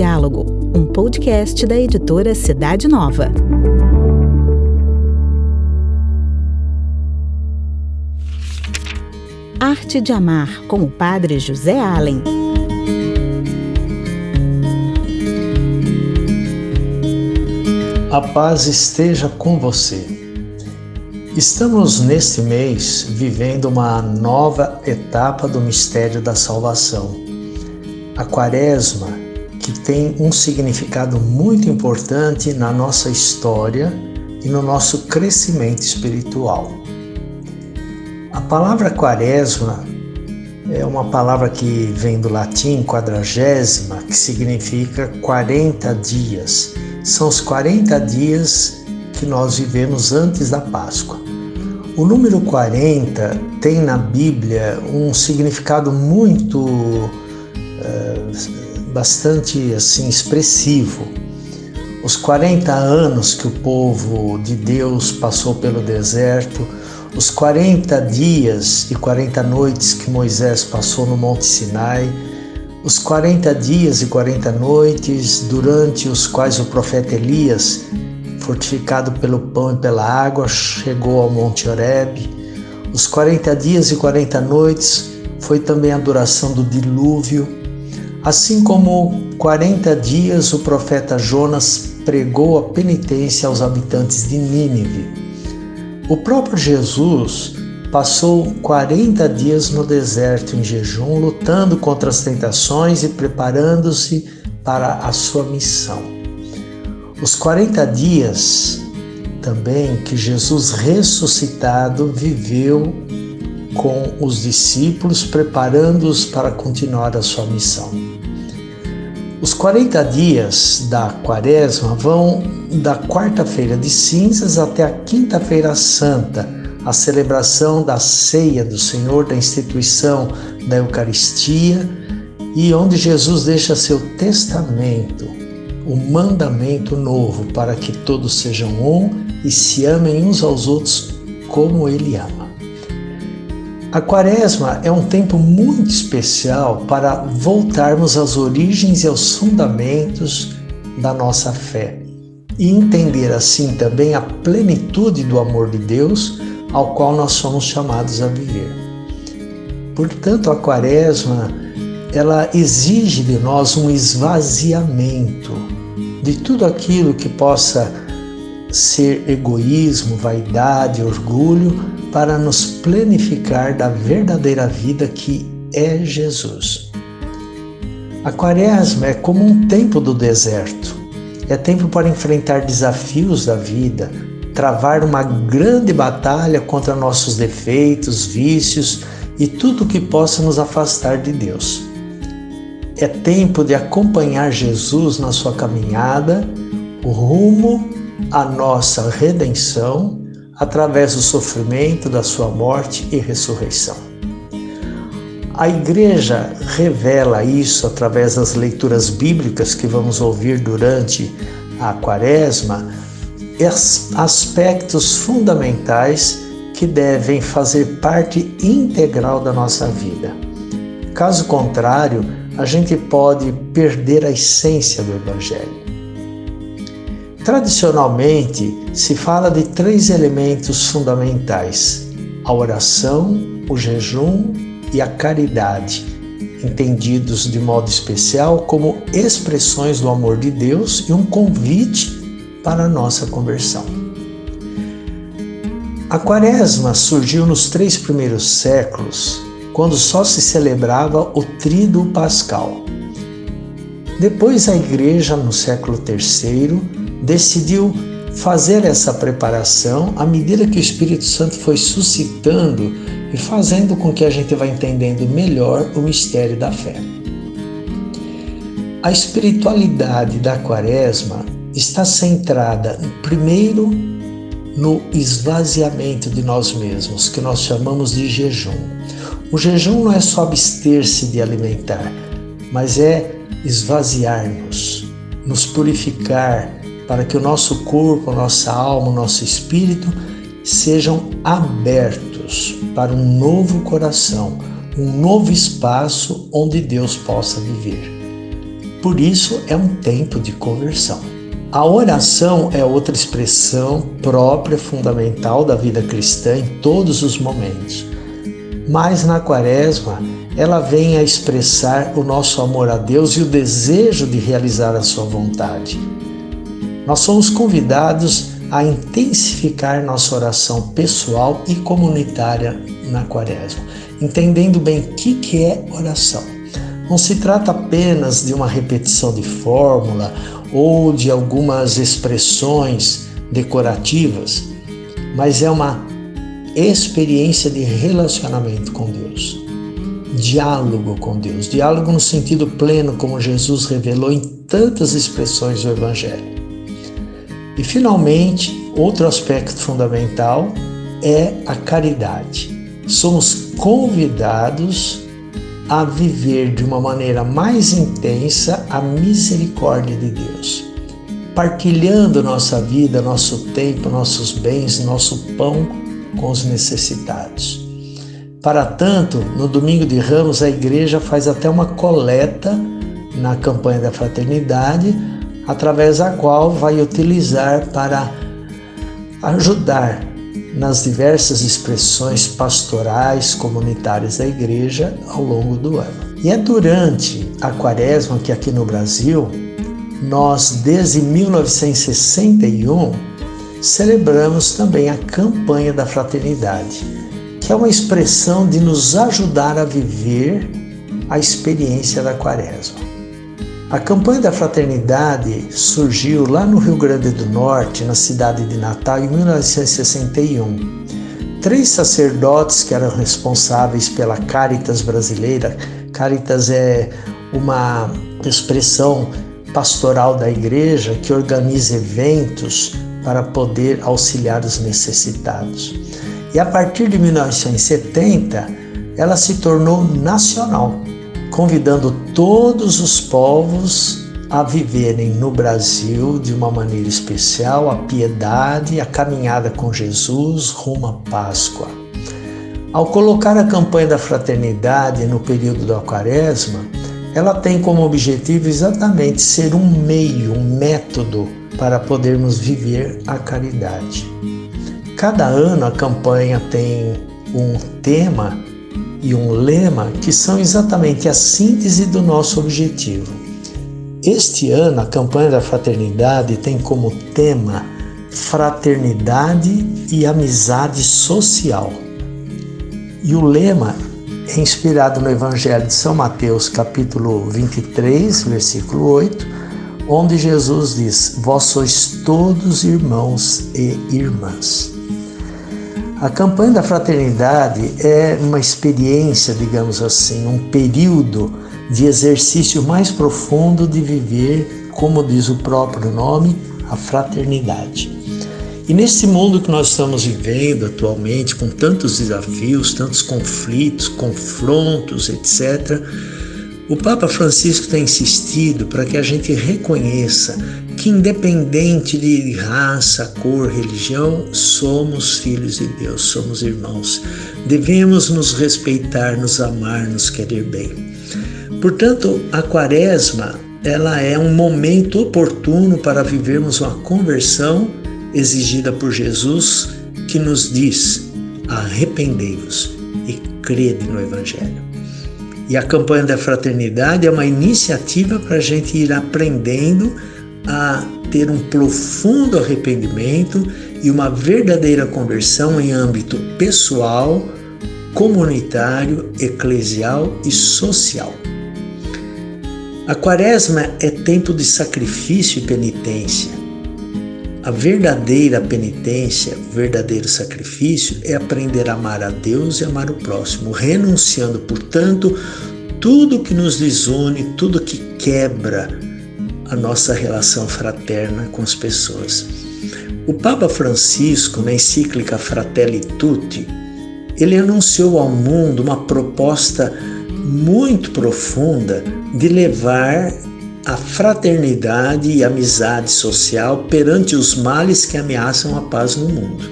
Diálogo, um podcast da editora Cidade Nova. Arte de Amar, com o Padre José Allen. A paz esteja com você. Estamos neste mês vivendo uma nova etapa do mistério da salvação. A Quaresma, que tem um significado muito importante na nossa história e no nosso crescimento espiritual. A palavra Quaresma é uma palavra que vem do latim quadragésima, que significa 40 dias são os 40 dias que nós vivemos antes da Páscoa. O número 40 tem na Bíblia um significado muito uh, bastante assim expressivo. Os 40 anos que o povo de Deus passou pelo deserto, os 40 dias e 40 noites que Moisés passou no Monte Sinai, os 40 dias e 40 noites durante os quais o profeta Elias, fortificado pelo pão e pela água, chegou ao Monte Horeb. Os 40 dias e 40 noites foi também a duração do dilúvio. Assim como 40 dias o profeta Jonas pregou a penitência aos habitantes de Nínive. O próprio Jesus passou 40 dias no deserto em jejum, lutando contra as tentações e preparando-se para a sua missão. Os 40 dias também que Jesus ressuscitado viveu com os discípulos, preparando-os para continuar a sua missão. Os 40 dias da Quaresma vão da quarta-feira de cinzas até a quinta-feira santa a celebração da ceia do Senhor, da instituição da Eucaristia e onde Jesus deixa seu testamento, o mandamento novo para que todos sejam um e se amem uns aos outros como Ele ama. A Quaresma é um tempo muito especial para voltarmos às origens e aos fundamentos da nossa fé e entender assim também a plenitude do amor de Deus ao qual nós somos chamados a viver. Portanto, a quaresma, ela exige de nós um esvaziamento de tudo aquilo que possa ser egoísmo, vaidade, orgulho, para nos planificar da verdadeira vida que é Jesus. A quaresma é como um tempo do deserto. É tempo para enfrentar desafios da vida, travar uma grande batalha contra nossos defeitos, vícios e tudo que possa nos afastar de Deus. É tempo de acompanhar Jesus na sua caminhada, o rumo à nossa redenção através do sofrimento da sua morte e ressurreição. A igreja revela isso através das leituras bíblicas que vamos ouvir durante a quaresma, aspectos fundamentais que devem fazer parte integral da nossa vida. Caso contrário, a gente pode perder a essência do Evangelho. Tradicionalmente, se fala de três elementos fundamentais: a oração, o jejum e a caridade, entendidos de modo especial como expressões do amor de Deus e um convite para a nossa conversão. A Quaresma surgiu nos três primeiros séculos, quando só se celebrava o Tríduo Pascal. Depois, a Igreja, no século III, decidiu fazer essa preparação à medida que o Espírito Santo foi suscitando e fazendo com que a gente vá entendendo melhor o mistério da fé. A espiritualidade da Quaresma está centrada, primeiro, no esvaziamento de nós mesmos, que nós chamamos de jejum. O jejum não é só abster-se de alimentar, mas é esvaziar-nos, nos purificar, para que o nosso corpo, nossa alma, nosso espírito sejam abertos para um novo coração, um novo espaço onde Deus possa viver. Por isso é um tempo de conversão. A oração é outra expressão própria, fundamental da vida cristã em todos os momentos. Mas na Quaresma, ela vem a expressar o nosso amor a Deus e o desejo de realizar a sua vontade. Nós somos convidados a intensificar nossa oração pessoal e comunitária na Quaresma, entendendo bem o que, é oração. Não se trata apenas de uma repetição de fórmula ou de algumas expressões decorativas, mas é uma experiência de relacionamento com Deus, diálogo com Deus, diálogo no sentido pleno, como Jesus revelou em tantas expressões do Evangelho. E finalmente, outro aspecto fundamental é a caridade. Somos convidados a viver de uma maneira mais intensa a misericórdia de Deus, partilhando nossa vida, nosso tempo, nossos bens, nosso pão com os necessitados. Para tanto, no domingo de Ramos, a igreja faz até uma coleta na campanha da fraternidade, através da qual vai utilizar para ajudar nas diversas expressões pastorais comunitárias da igreja ao longo do ano. E é durante a quaresma que aqui no Brasil, nós desde 1961 celebramos também a campanha da fraternidade, que é uma expressão de nos ajudar a viver a experiência da quaresma. A campanha da fraternidade surgiu lá no Rio Grande do Norte, na cidade de Natal, em 1961. Três sacerdotes que eram responsáveis pela Caritas brasileira, Caritas é uma expressão pastoral da igreja que organiza eventos para poder auxiliar os necessitados. E a partir de 1970, ela se tornou nacional convidando todos os povos a viverem no Brasil de uma maneira especial a piedade, a caminhada com Jesus rumo à Páscoa. Ao colocar a campanha da fraternidade no período da Quaresma, ela tem como objetivo exatamente ser um meio, um método para podermos viver a caridade. Cada ano a campanha tem um tema e um lema que são exatamente a síntese do nosso objetivo. Este ano, a campanha da fraternidade tem como tema Fraternidade e Amizade Social. E o lema é inspirado no Evangelho de São Mateus, capítulo 23, versículo 8, onde Jesus diz: Vós sois todos irmãos e irmãs. A campanha da fraternidade é uma experiência, digamos assim, um período de exercício mais profundo de viver, como diz o próprio nome, a fraternidade. E nesse mundo que nós estamos vivendo atualmente, com tantos desafios, tantos conflitos, confrontos, etc., o Papa Francisco tem insistido para que a gente reconheça que, independente de raça, cor, religião, somos filhos de Deus, somos irmãos. Devemos nos respeitar, nos amar, nos querer bem. Portanto, a Quaresma ela é um momento oportuno para vivermos uma conversão exigida por Jesus, que nos diz: arrependei-vos e crede no Evangelho. E a campanha da fraternidade é uma iniciativa para a gente ir aprendendo a ter um profundo arrependimento e uma verdadeira conversão em âmbito pessoal, comunitário, eclesial e social. A quaresma é tempo de sacrifício e penitência. A verdadeira penitência, o verdadeiro sacrifício é aprender a amar a Deus e amar o próximo, renunciando, portanto, tudo que nos desune, tudo que quebra a nossa relação fraterna com as pessoas. O Papa Francisco, na encíclica Fratelli Tutti, ele anunciou ao mundo uma proposta muito profunda de levar a fraternidade e amizade social perante os males que ameaçam a paz no mundo.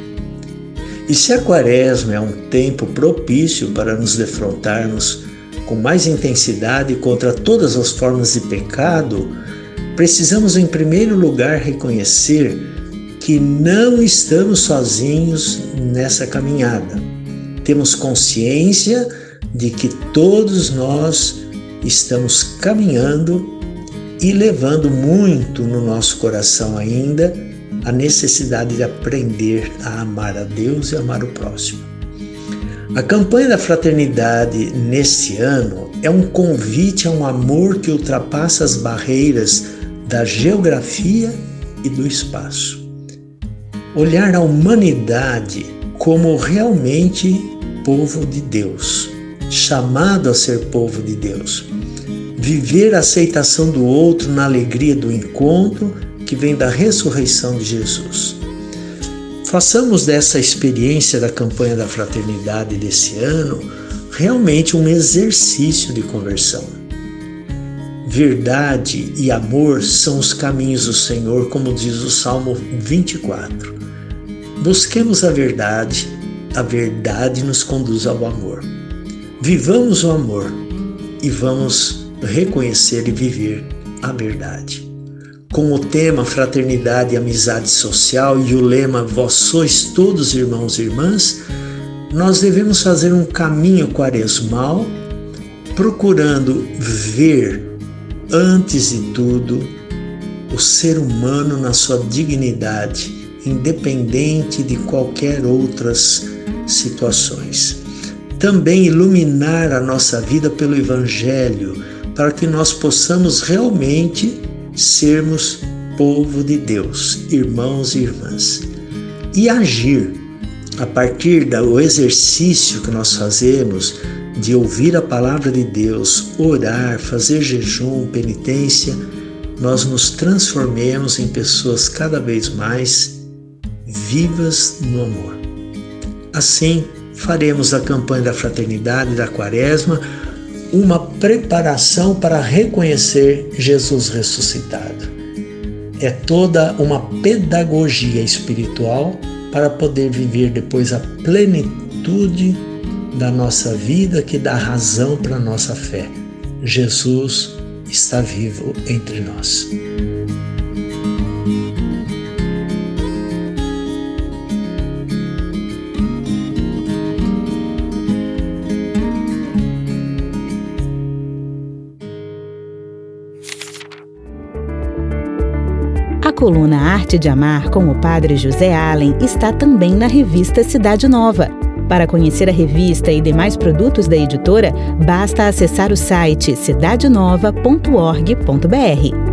E se a quaresma é um tempo propício para nos defrontarmos com mais intensidade contra todas as formas de pecado, precisamos, em primeiro lugar, reconhecer que não estamos sozinhos nessa caminhada. Temos consciência de que todos nós estamos caminhando e levando muito no nosso coração ainda a necessidade de aprender a amar a Deus e amar o próximo. A campanha da fraternidade neste ano é um convite a um amor que ultrapassa as barreiras da geografia e do espaço. Olhar a humanidade como realmente povo de Deus, chamado a ser povo de Deus. Viver a aceitação do outro na alegria do encontro que vem da ressurreição de Jesus. Façamos dessa experiência da campanha da fraternidade desse ano realmente um exercício de conversão. Verdade e amor são os caminhos do Senhor, como diz o Salmo 24. Busquemos a verdade, a verdade nos conduz ao amor. Vivamos o amor e vamos reconhecer e viver a verdade com o tema Fraternidade e Amizade Social e o lema Vós sois todos irmãos e irmãs, nós devemos fazer um caminho quaresmal procurando ver, antes de tudo, o ser humano na sua dignidade, independente de qualquer outras situações. Também iluminar a nossa vida pelo Evangelho, para que nós possamos realmente sermos povo de Deus, irmãos e irmãs, e agir a partir do exercício que nós fazemos de ouvir a palavra de Deus, orar, fazer jejum, penitência, nós nos transformemos em pessoas cada vez mais vivas no amor. Assim, faremos a campanha da fraternidade da Quaresma uma preparação para reconhecer Jesus ressuscitado. É toda uma pedagogia espiritual para poder viver depois a plenitude da nossa vida que dá razão para a nossa fé. Jesus está vivo entre nós. Coluna Arte de Amar com o Padre José Allen está também na revista Cidade Nova. Para conhecer a revista e demais produtos da editora, basta acessar o site cidadenova.org.br.